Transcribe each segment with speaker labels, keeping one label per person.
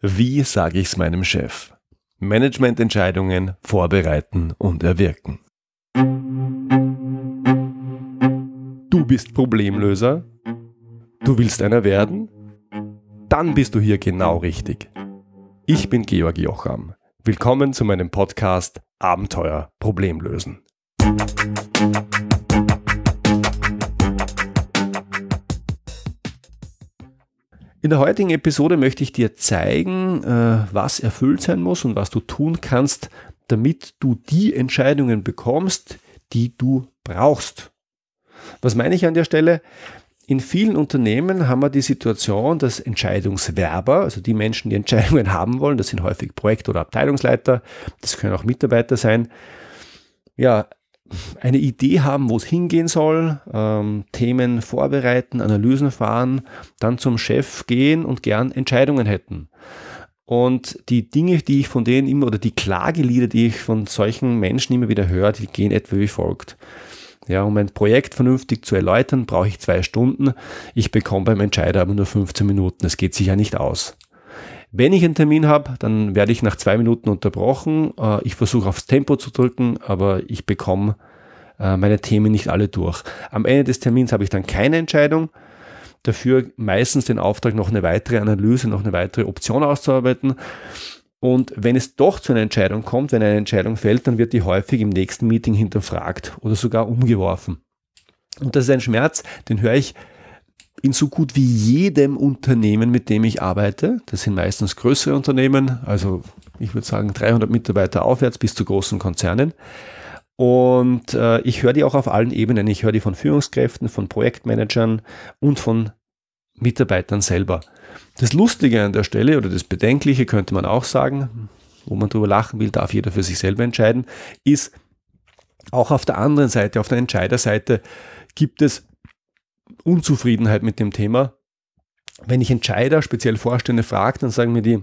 Speaker 1: Wie sage ich es meinem Chef? Managemententscheidungen vorbereiten und erwirken. Du bist Problemlöser? Du willst einer werden? Dann bist du hier genau richtig. Ich bin Georg Jocham. Willkommen zu meinem Podcast Abenteuer Problemlösen. In der heutigen Episode möchte ich dir zeigen, äh, was erfüllt sein muss und was du tun kannst, damit du die Entscheidungen bekommst, die du brauchst. Was meine ich an der Stelle? In vielen Unternehmen haben wir die Situation, dass Entscheidungswerber, also die Menschen, die Entscheidungen haben wollen, das sind häufig Projekt- oder Abteilungsleiter, das können auch Mitarbeiter sein, ja, eine Idee haben, wo es hingehen soll, ähm, Themen vorbereiten, Analysen fahren, dann zum Chef gehen und gern Entscheidungen hätten. Und die Dinge, die ich von denen immer, oder die Klagelieder, die ich von solchen Menschen immer wieder höre, die gehen etwa wie folgt. Ja, um ein Projekt vernünftig zu erläutern, brauche ich zwei Stunden. Ich bekomme beim Entscheider aber nur 15 Minuten. Das geht sicher nicht aus. Wenn ich einen Termin habe, dann werde ich nach zwei Minuten unterbrochen. Äh, ich versuche aufs Tempo zu drücken, aber ich bekomme äh, meine Themen nicht alle durch. Am Ende des Termins habe ich dann keine Entscheidung. Dafür meistens den Auftrag, noch eine weitere Analyse, noch eine weitere Option auszuarbeiten. Und wenn es doch zu einer Entscheidung kommt, wenn eine Entscheidung fällt, dann wird die häufig im nächsten Meeting hinterfragt oder sogar umgeworfen. Und das ist ein Schmerz, den höre ich in so gut wie jedem Unternehmen, mit dem ich arbeite. Das sind meistens größere Unternehmen, also ich würde sagen 300 Mitarbeiter aufwärts bis zu großen Konzernen. Und äh, ich höre die auch auf allen Ebenen. Ich höre die von Führungskräften, von Projektmanagern und von Mitarbeitern selber. Das Lustige an der Stelle oder das Bedenkliche könnte man auch sagen, wo man drüber lachen will, darf jeder für sich selber entscheiden, ist auch auf der anderen Seite, auf der Entscheiderseite gibt es Unzufriedenheit mit dem Thema. Wenn ich Entscheider, speziell Vorstände frage, dann sagen mir die,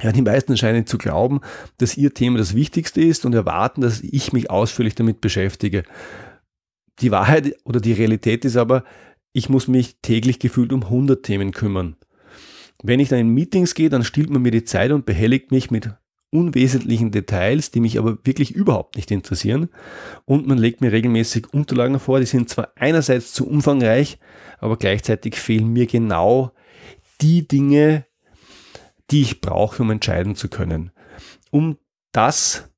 Speaker 1: ja, die meisten scheinen zu glauben, dass ihr Thema das Wichtigste ist und erwarten, dass ich mich ausführlich damit beschäftige. Die Wahrheit oder die Realität ist aber, ich muss mich täglich gefühlt um 100 Themen kümmern. Wenn ich dann in Meetings gehe, dann stillt man mir die Zeit und behelligt mich mit unwesentlichen Details, die mich aber wirklich überhaupt nicht interessieren. Und man legt mir regelmäßig Unterlagen vor, die sind zwar einerseits zu umfangreich, aber gleichzeitig fehlen mir genau die Dinge, die ich brauche, um entscheiden zu können. Um das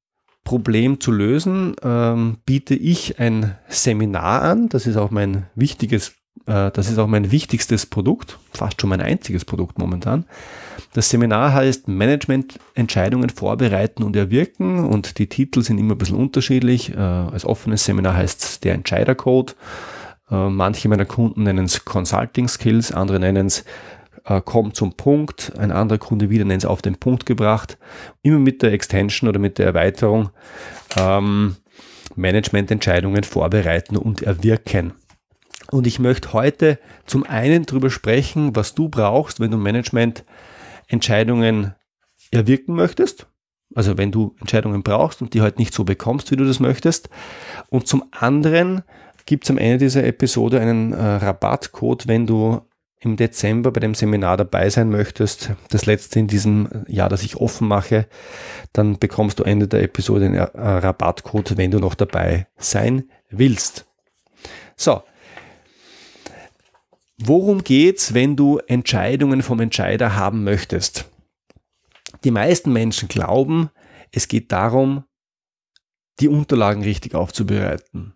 Speaker 1: Problem zu lösen, ähm, biete ich ein Seminar an. Das ist auch mein wichtiges das ist auch mein wichtigstes Produkt, fast schon mein einziges Produkt momentan. Das Seminar heißt Management Entscheidungen vorbereiten und erwirken und die Titel sind immer ein bisschen unterschiedlich. Äh, als offenes Seminar heißt es der Entscheidercode. Äh, manche meiner Kunden nennen es Consulting Skills, andere nennen es Komm zum Punkt, ein anderer Kunde wieder nennt es auf den Punkt gebracht. Immer mit der Extension oder mit der Erweiterung ähm, Management-Entscheidungen vorbereiten und erwirken. Und ich möchte heute zum einen darüber sprechen, was du brauchst, wenn du Management-Entscheidungen erwirken möchtest. Also wenn du Entscheidungen brauchst und die halt nicht so bekommst, wie du das möchtest. Und zum anderen gibt es am Ende dieser Episode einen äh, Rabattcode, wenn du im Dezember bei dem Seminar dabei sein möchtest, das letzte in diesem Jahr, das ich offen mache, dann bekommst du Ende der Episode einen äh, Rabattcode, wenn du noch dabei sein willst. So, Worum geht's, wenn du Entscheidungen vom Entscheider haben möchtest? Die meisten Menschen glauben, es geht darum, die Unterlagen richtig aufzubereiten.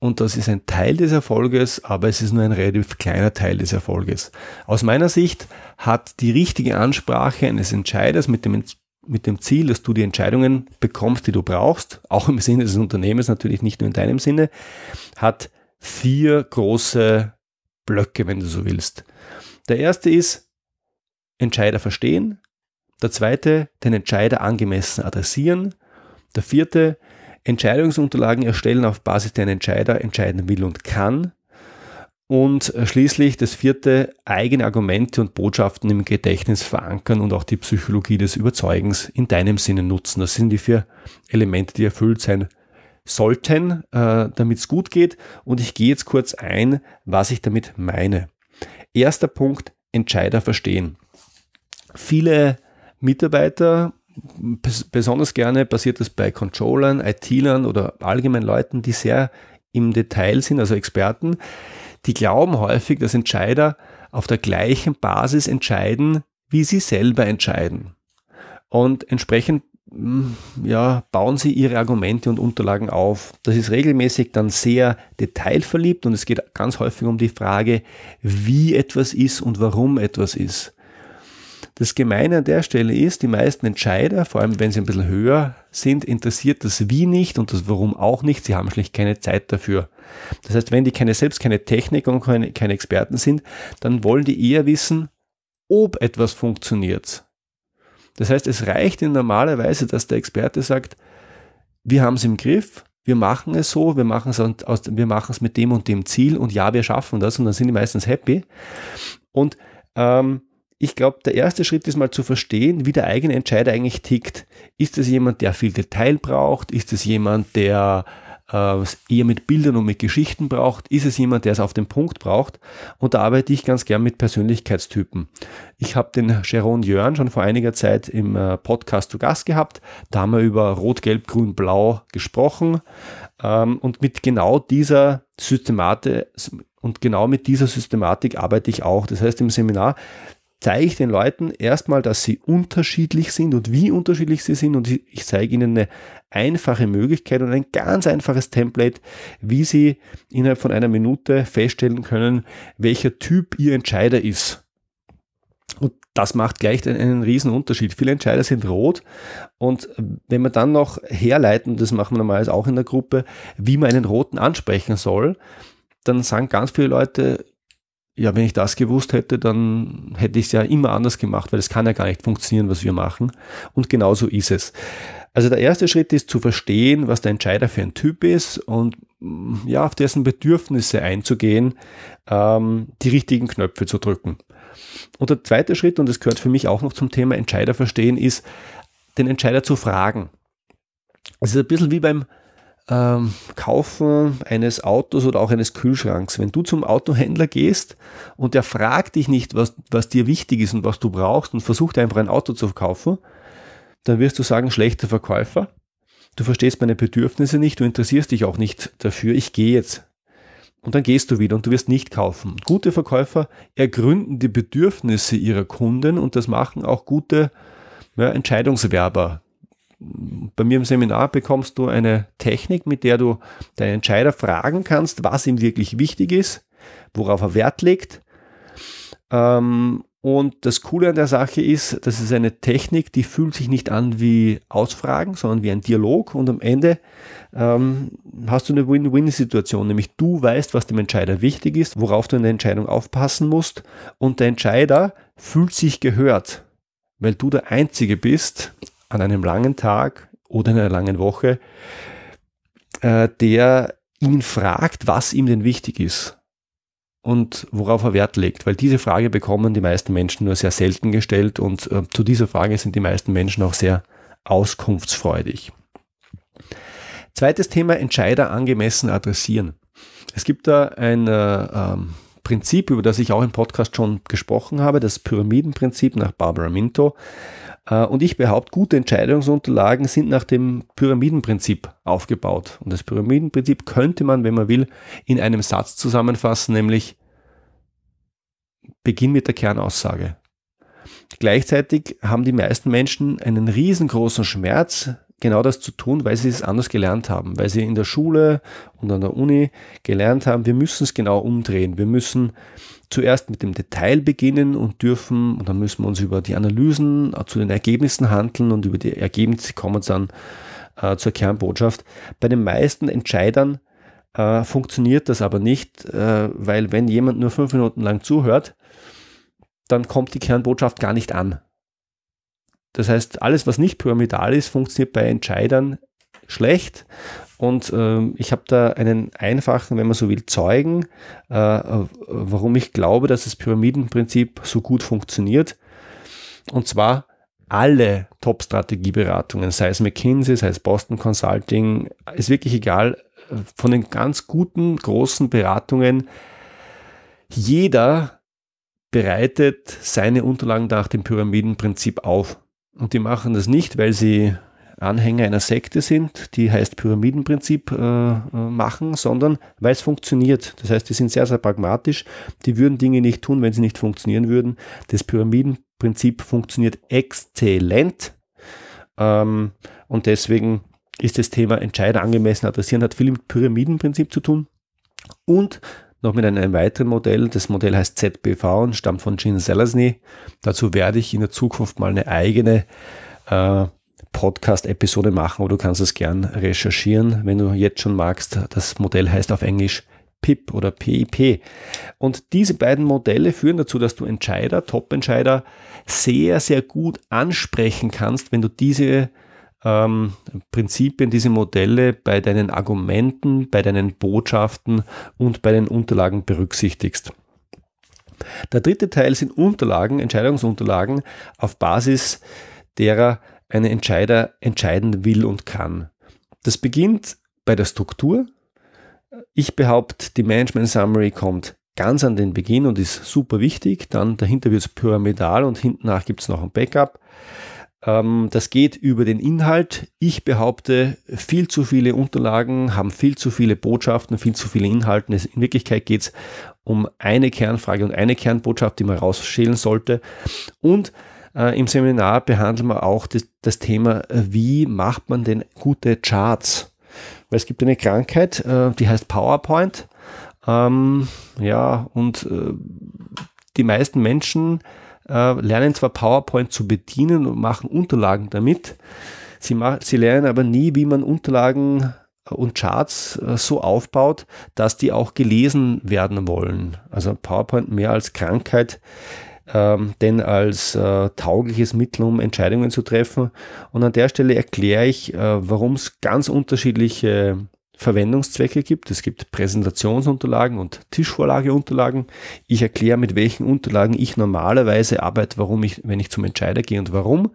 Speaker 1: Und das ist ein Teil des Erfolges, aber es ist nur ein relativ kleiner Teil des Erfolges. Aus meiner Sicht hat die richtige Ansprache eines Entscheiders mit dem, mit dem Ziel, dass du die Entscheidungen bekommst, die du brauchst, auch im Sinne des Unternehmens, natürlich nicht nur in deinem Sinne, hat vier große Blöcke, wenn du so willst. Der erste ist Entscheider verstehen. Der zweite, den Entscheider angemessen adressieren. Der vierte, Entscheidungsunterlagen erstellen auf Basis der ein Entscheider entscheiden will und kann. Und schließlich das vierte, eigene Argumente und Botschaften im Gedächtnis verankern und auch die Psychologie des Überzeugens in deinem Sinne nutzen. Das sind die vier Elemente, die erfüllt sein sollten, äh, damit es gut geht. Und ich gehe jetzt kurz ein, was ich damit meine. Erster Punkt, Entscheider verstehen. Viele Mitarbeiter, besonders gerne passiert das bei Controllern, IT-Lern oder allgemein Leuten, die sehr im Detail sind, also Experten, die glauben häufig, dass Entscheider auf der gleichen Basis entscheiden, wie sie selber entscheiden. Und entsprechend ja, bauen sie ihre Argumente und Unterlagen auf. Das ist regelmäßig dann sehr detailverliebt und es geht ganz häufig um die Frage, wie etwas ist und warum etwas ist. Das Gemeine an der Stelle ist, die meisten Entscheider, vor allem wenn sie ein bisschen höher sind, interessiert das Wie nicht und das Warum auch nicht. Sie haben schlicht keine Zeit dafür. Das heißt, wenn die keine, selbst keine Techniker und keine, keine Experten sind, dann wollen die eher wissen, ob etwas funktioniert. Das heißt, es reicht in normalerweise, dass der Experte sagt, wir haben es im Griff, wir machen es so, wir machen es, aus, wir machen es mit dem und dem Ziel und ja, wir schaffen das und dann sind die meistens happy. Und ähm, ich glaube, der erste Schritt ist mal zu verstehen, wie der eigene Entscheider eigentlich tickt. Ist es jemand, der viel Detail braucht? Ist es jemand, der äh, eher mit Bildern und mit Geschichten braucht? Ist es jemand, der es auf den Punkt braucht? Und da arbeite ich ganz gern mit Persönlichkeitstypen. Ich habe den Sharon Jörn schon vor einiger Zeit im äh, Podcast zu Gast gehabt. Da haben wir über Rot, Gelb, Grün, Blau gesprochen. Ähm, und mit genau dieser Systematik und genau mit dieser Systematik arbeite ich auch. Das heißt, im Seminar zeige ich den Leuten erstmal, dass sie unterschiedlich sind und wie unterschiedlich sie sind und ich zeige ihnen eine einfache Möglichkeit und ein ganz einfaches Template, wie sie innerhalb von einer Minute feststellen können, welcher Typ ihr Entscheider ist. Und das macht gleich einen riesen Unterschied. Viele Entscheider sind rot und wenn man dann noch herleiten, das machen wir normalerweise auch in der Gruppe, wie man einen roten ansprechen soll, dann sagen ganz viele Leute, ja, wenn ich das gewusst hätte, dann hätte ich es ja immer anders gemacht, weil es kann ja gar nicht funktionieren, was wir machen. Und genau so ist es. Also der erste Schritt ist zu verstehen, was der Entscheider für ein Typ ist und ja, auf dessen Bedürfnisse einzugehen, ähm, die richtigen Knöpfe zu drücken. Und der zweite Schritt, und das gehört für mich auch noch zum Thema Entscheider verstehen, ist, den Entscheider zu fragen. Es ist ein bisschen wie beim ähm, Kaufen eines Autos oder auch eines Kühlschranks. Wenn du zum Autohändler gehst und der fragt dich nicht, was, was dir wichtig ist und was du brauchst und versucht einfach ein Auto zu kaufen, dann wirst du sagen, schlechter Verkäufer. Du verstehst meine Bedürfnisse nicht, du interessierst dich auch nicht dafür, ich gehe jetzt. Und dann gehst du wieder und du wirst nicht kaufen. Gute Verkäufer ergründen die Bedürfnisse ihrer Kunden und das machen auch gute ja, Entscheidungswerber bei mir im Seminar bekommst du eine Technik, mit der du deinen Entscheider fragen kannst, was ihm wirklich wichtig ist, worauf er Wert legt. Ähm, und das Coole an der Sache ist, das ist eine Technik, die fühlt sich nicht an wie Ausfragen, sondern wie ein Dialog. Und am Ende ähm, hast du eine Win-Win-Situation, nämlich du weißt, was dem Entscheider wichtig ist, worauf du in der Entscheidung aufpassen musst. Und der Entscheider fühlt sich gehört, weil du der Einzige bist, an einem langen Tag oder in einer langen Woche, äh, der ihn fragt, was ihm denn wichtig ist und worauf er Wert legt, weil diese Frage bekommen die meisten Menschen nur sehr selten gestellt und äh, zu dieser Frage sind die meisten Menschen auch sehr auskunftsfreudig. Zweites Thema, Entscheider angemessen adressieren. Es gibt da ein äh, ähm, Prinzip, über das ich auch im Podcast schon gesprochen habe, das Pyramidenprinzip nach Barbara Minto. Äh, und ich behaupte, gute Entscheidungsunterlagen sind nach dem Pyramidenprinzip aufgebaut. Und das Pyramidenprinzip könnte man, wenn man will, in einem Satz zusammenfassen, nämlich Beginn mit der Kernaussage. Gleichzeitig haben die meisten Menschen einen riesengroßen Schmerz, genau das zu tun, weil sie es anders gelernt haben, weil sie in der Schule und an der Uni gelernt haben, wir müssen es genau umdrehen. Wir müssen zuerst mit dem Detail beginnen und dürfen, und dann müssen wir uns über die Analysen äh, zu den Ergebnissen handeln und über die Ergebnisse kommen dann äh, zur Kernbotschaft. Bei den meisten Entscheidern äh, funktioniert das aber nicht, äh, weil wenn jemand nur fünf Minuten lang zuhört, dann kommt die Kernbotschaft gar nicht an. Das heißt, alles, was nicht pyramidal ist, funktioniert bei Entscheidern schlecht und ähm, ich habe da einen einfachen, wenn man so will, Zeugen, äh, warum ich glaube, dass das Pyramidenprinzip so gut funktioniert. Und zwar alle Top-Strategieberatungen, sei es McKinsey, sei es Boston Consulting, ist wirklich egal, von den ganz guten, großen Beratungen, jeder bereitet seine Unterlagen nach dem Pyramidenprinzip auf. Und die machen das nicht, weil sie Anhänger einer Sekte sind, die heißt Pyramidenprinzip äh, machen, sondern weil es funktioniert. Das heißt, die sind sehr, sehr pragmatisch. Die würden Dinge nicht tun, wenn sie nicht funktionieren würden. Das Pyramidenprinzip funktioniert exzellent. Ähm, und deswegen ist das Thema Entscheider angemessen adressieren, hat viel mit Pyramidenprinzip zu tun. Und noch mit einem weiteren Modell. Das Modell heißt ZBV und stammt von Gene Selesny. Dazu werde ich in der Zukunft mal eine eigene äh, Podcast-Episode machen, aber du kannst es gern recherchieren, wenn du jetzt schon magst. Das Modell heißt auf Englisch PIP oder PIP. Und diese beiden Modelle führen dazu, dass du Entscheider, Top-Entscheider sehr, sehr gut ansprechen kannst, wenn du diese ähm, Prinzipien, diese Modelle bei deinen Argumenten, bei deinen Botschaften und bei den Unterlagen berücksichtigst. Der dritte Teil sind Unterlagen, Entscheidungsunterlagen auf Basis derer ein Entscheider entscheiden will und kann. Das beginnt bei der Struktur. Ich behaupte, die Management Summary kommt ganz an den Beginn und ist super wichtig. Dann dahinter wird es pyramidal und hinten nach gibt es noch ein Backup. Ähm, das geht über den Inhalt. Ich behaupte, viel zu viele Unterlagen haben viel zu viele Botschaften, viel zu viele Inhalte. In Wirklichkeit geht es um eine Kernfrage und eine Kernbotschaft, die man rausschälen sollte. Und äh, Im Seminar behandeln wir auch das, das, Thema, äh, wie macht man denn gute Charts? Weil es gibt eine Krankheit, äh, die heißt PowerPoint. Ähm, ja, und äh, die meisten Menschen äh, lernen zwar PowerPoint zu bedienen und machen Unterlagen damit. Sie, sie lernen aber nie, wie man Unterlagen und Charts äh, so aufbaut, dass die auch gelesen werden wollen. Also PowerPoint mehr als Krankheit ähm, denn als äh, taugliches Mittel, um Entscheidungen zu treffen. Und an der Stelle erkläre ich, äh, warum es ganz unterschiedliche Verwendungszwecke gibt. Es gibt Präsentationsunterlagen und Tischvorlageunterlagen. Ich erkläre, mit welchen Unterlagen ich normalerweise arbeite, warum ich, wenn ich zum Entscheider gehe und warum.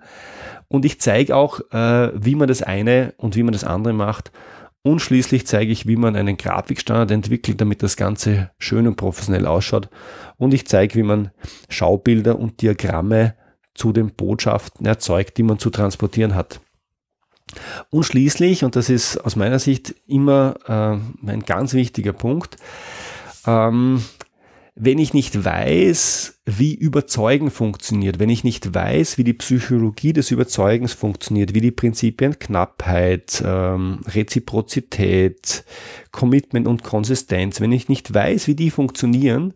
Speaker 1: Und ich zeige auch, äh, wie man das eine und wie man das andere macht und schließlich zeige ich, wie man einen Grafikstandard entwickelt, damit das Ganze schön und professionell ausschaut. Und ich zeige, wie man Schaubilder und Diagramme zu den Botschaften erzeugt, die man zu transportieren hat. Und schließlich, und das ist aus meiner Sicht immer äh, ein ganz wichtiger Punkt, ähm, wenn ich nicht weiß, wie Überzeugen funktioniert, wenn ich nicht weiß, wie die Psychologie des Überzeugens funktioniert, wie die Prinzipien Knappheit, ähm, Reziprozität, Commitment und Konsistenz, wenn ich nicht weiß, wie die funktionieren,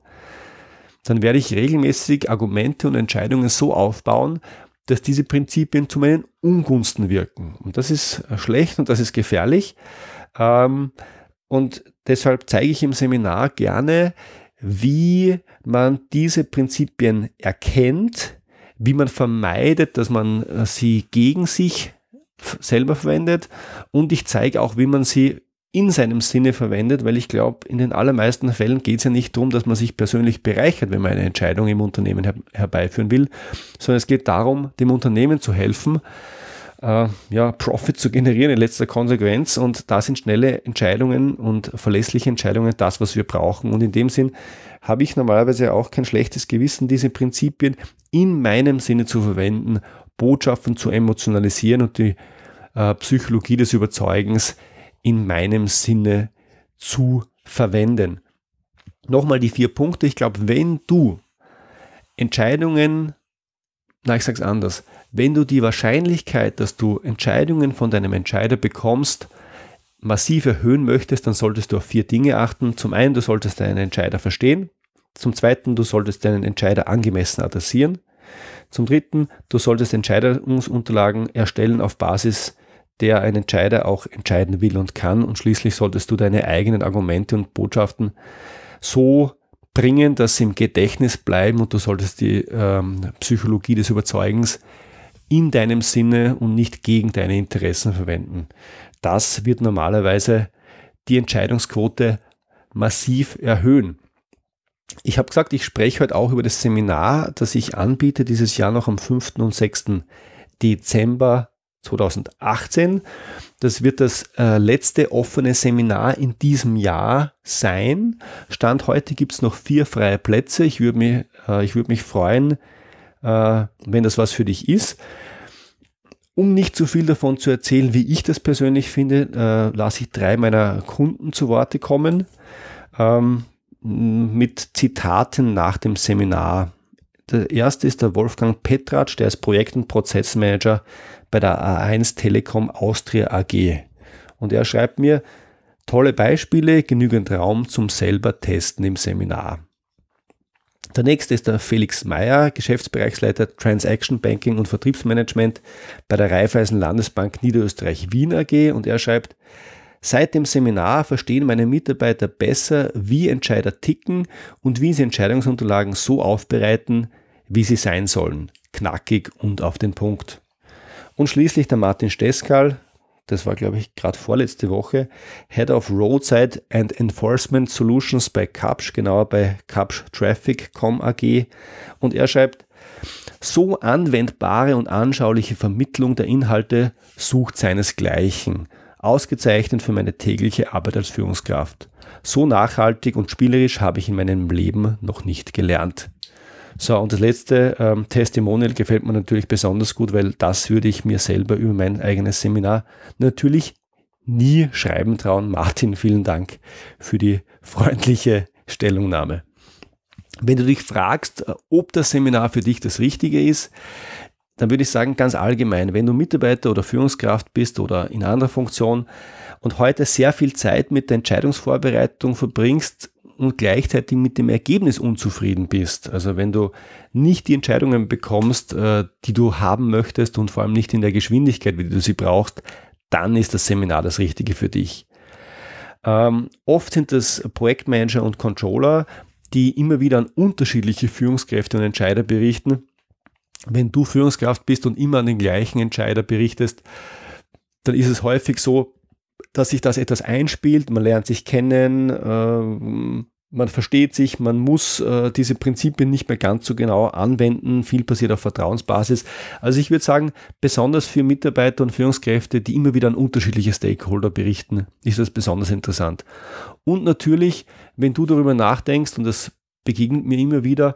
Speaker 1: dann werde ich regelmäßig Argumente und Entscheidungen so aufbauen, dass diese Prinzipien zu meinen Ungunsten wirken. Und das ist schlecht und das ist gefährlich. Ähm, und deshalb zeige ich im Seminar gerne, wie man diese Prinzipien erkennt, wie man vermeidet, dass man äh, sie gegen sich selber verwendet. Und ich zeige auch, wie man sie in seinem Sinne verwendet, weil ich glaube, in den allermeisten Fällen geht es ja nicht darum, dass man sich persönlich bereichert, wenn man eine Entscheidung im Unternehmen her herbeiführen will, sondern es geht darum, dem Unternehmen zu helfen, äh, ja, Profit zu generieren in letzter Konsequenz. Und da sind schnelle Entscheidungen und verlässliche Entscheidungen das, was wir brauchen. Und in dem Sinn habe ich normalerweise auch kein schlechtes Gewissen, diese Prinzipien in meinem Sinne zu verwenden, Botschaften zu emotionalisieren und die äh, Psychologie des Überzeugens in meinem Sinne zu verwenden. Nochmal die vier Punkte. Ich glaube, wenn du Entscheidungen, na, ich sag's anders, wenn du die Wahrscheinlichkeit, dass du Entscheidungen von deinem Entscheider bekommst, massiv erhöhen möchtest, dann solltest du auf vier Dinge achten. Zum einen, du solltest deinen Entscheider verstehen. Zum zweiten, du solltest deinen Entscheider angemessen adressieren. Zum dritten, du solltest Entscheidungsunterlagen erstellen auf Basis der ein Entscheider auch entscheiden will und kann. Und schließlich solltest du deine eigenen Argumente und Botschaften so bringen, dass sie im Gedächtnis bleiben und du solltest die ähm, Psychologie des Überzeugens in deinem Sinne und nicht gegen deine Interessen verwenden. Das wird normalerweise die Entscheidungsquote massiv erhöhen. Ich habe gesagt, ich spreche heute auch über das Seminar, das ich anbiete, dieses Jahr noch am 5. und 6. Dezember 2018. Das wird das äh, letzte offene Seminar in diesem Jahr sein. Stand heute gibt es noch vier freie Plätze. Ich würde mich Äh, ich würde mich freuen, äh, wenn das was für dich ist. Um nicht zu viel davon zu erzählen, wie ich das persönlich finde, äh, lasse ich drei meiner Kunden zu Worte kommen ähm, mit Zitaten nach dem Seminar. Der erste ist der Wolfgang Petratsch, der ist Projekt- und Prozessmanager bei der A1 Telekom Austria AG. Und er schreibt mir, tolle Beispiele, genügend Raum zum selber testen im Seminar. Der nächste ist der Felix Meyer, Geschäftsbereichsleiter Transaction Banking und Vertriebsmanagement bei der Raiffeisen Landesbank Niederösterreich Wien AG und er schreibt, Seit dem Seminar verstehen meine Mitarbeiter besser, wie Entscheider ticken und wie sie Entscheidungsunterlagen so aufbereiten, wie sie sein sollen. Knackig und auf den Punkt. Und schließlich der Martin Steskal, das war glaube ich gerade vorletzte Woche, Head of Roadside and Enforcement Solutions bei Capsch, genauer bei Capsch Traffic.com AG. Und er schreibt, so anwendbare und anschauliche Vermittlung der Inhalte sucht seinesgleichen. Ausgezeichnet für meine tägliche Arbeit als Führungskraft. So nachhaltig und spielerisch habe ich in meinem Leben noch nicht gelernt. So, und das letzte ähm, Testimonial gefällt mir natürlich besonders gut, weil das würde ich mir selber über mein eigenes Seminar natürlich nie schreiben trauen. Martin, vielen Dank für die freundliche Stellungnahme. Wenn du dich fragst, äh, ob das Seminar für dich das Richtige ist, dann würde ich sagen, ganz allgemein, wenn du Mitarbeiter oder Führungskraft bist oder in anderer Funktion und heute sehr viel Zeit mit der Entscheidungsvorbereitung verbringst, und gleichzeitig mit dem Ergebnis unzufrieden bist. Also wenn du nicht die Entscheidungen bekommst, äh, die du haben möchtest und vor allem nicht in der Geschwindigkeit, wie du sie brauchst, dann ist das Seminar das Richtige für dich. Ähm, oft sind das Projektmanager und Controller, die immer wieder an unterschiedliche Führungskräfte und Entscheider berichten. Wenn du Führungskraft bist und immer an den gleichen Entscheider berichtest, dann ist es häufig so, dass sich das etwas einspielt, man lernt sich kennen, äh, man versteht sich, man muss äh, diese Prinzipien nicht mehr ganz so genau anwenden, viel passiert auf Vertrauensbasis. Also ich würde sagen, besonders für Mitarbeiter und Führungskräfte, die immer wieder an unterschiedliche Stakeholder berichten, ist das besonders interessant. Und natürlich, wenn du darüber nachdenkst, und das begegnet mir immer wieder,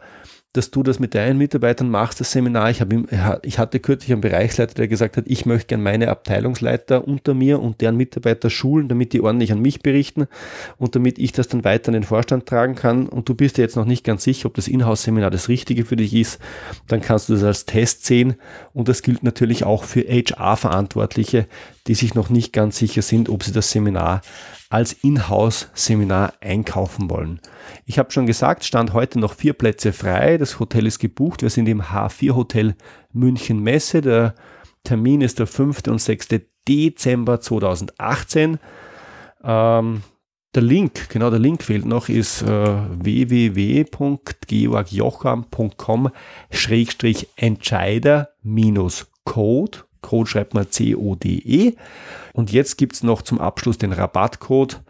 Speaker 1: dass du das mit deinen Mitarbeitern machst, das Seminar. Ich, habe, ich hatte kürzlich einen Bereichsleiter, der gesagt hat, ich möchte gerne meine Abteilungsleiter unter mir und deren Mitarbeiter schulen, damit die ordentlich an mich berichten und damit ich das dann weiter an den Vorstand tragen kann. Und du bist dir jetzt noch nicht ganz sicher, ob das Inhouse-Seminar das Richtige für dich ist. Dann kannst du das als Test sehen. Und das gilt natürlich auch für HR-Verantwortliche, die sich noch nicht ganz sicher sind, ob sie das Seminar als Inhouse-Seminar einkaufen wollen. Ich habe schon gesagt, stand heute noch vier Plätze frei. Das Hotel ist gebucht. Wir sind im H4 Hotel München Messe. Der Termin ist der 5. und 6. Dezember 2018. Ähm, der Link, genau der Link fehlt noch, ist äh, www.georgjocham.com-entscheider-code Code schreibt man C-O-D-E. Und jetzt gibt es noch zum Abschluss den Rabattcode,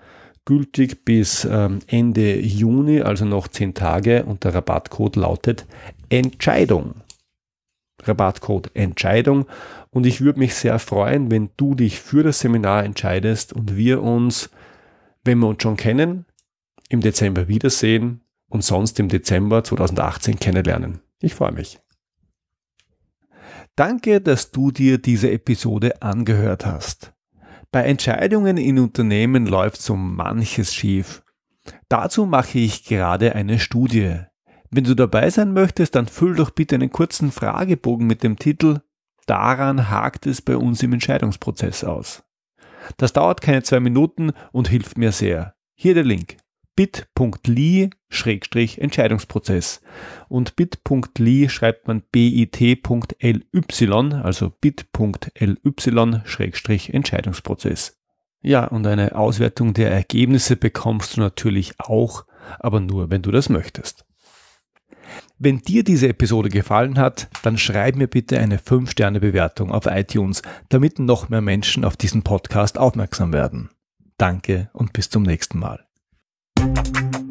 Speaker 1: gültig bis ähm, Ende Juni, also noch 10 Tage. Und der Rabattcode lautet Entscheidung. Rabattcode Entscheidung. Und ich würde mich sehr freuen, wenn du dich für das Seminar entscheidest und wir uns, wenn wir uns schon kennen, im Dezember wiedersehen und sonst im Dezember 2018 kennenlernen. Ich freue mich. Danke, dass du dir diese Episode angehört hast. Bei Entscheidungen in Unternehmen läuft so manches schief. Dazu mache ich gerade eine Studie. Wenn du dabei sein möchtest, dann füll doch bitte einen kurzen Fragebogen mit dem Titel Daran hakt es bei uns im Entscheidungsprozess aus. Das dauert keine zwei Minuten und hilft mir sehr. Hier der Link bit.ly-entscheidungsprozess. Und bit.ly schreibt man bit.ly, also bit.ly-entscheidungsprozess. Ja, und eine Auswertung der Ergebnisse bekommst du natürlich auch, aber nur, wenn du das möchtest. Wenn dir diese Episode gefallen hat, dann schreib mir bitte eine 5-Sterne-Bewertung auf iTunes, damit noch mehr Menschen auf diesen Podcast aufmerksam werden. Danke und bis zum nächsten Mal. Thank you.